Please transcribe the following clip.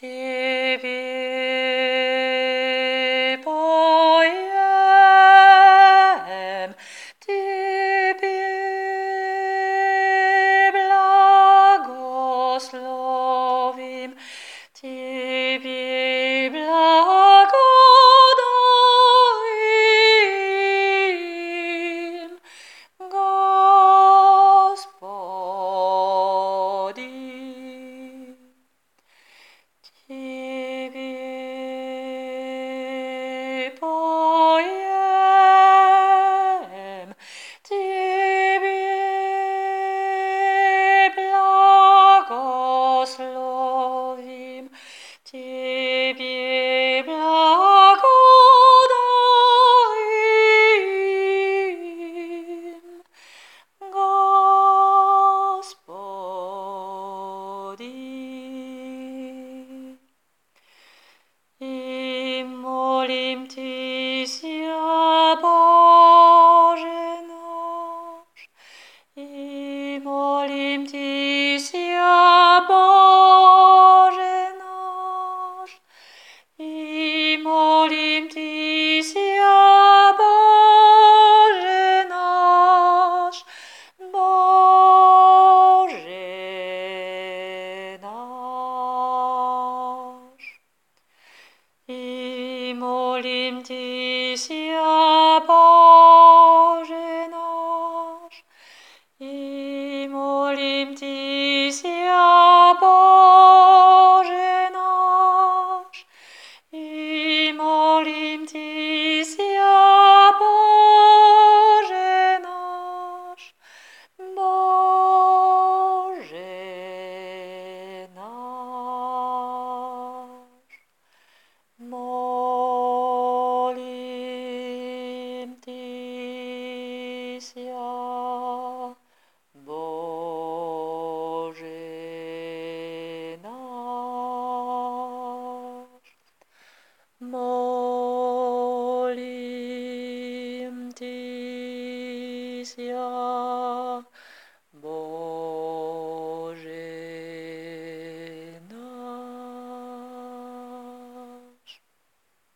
Hey. Ibi molim Ti sia, Boże nasz. I molim Ti sia, Boże nasz, Boże nasz. I molim Ti sia, Boże I Simulim tisiam. Patricia. Bo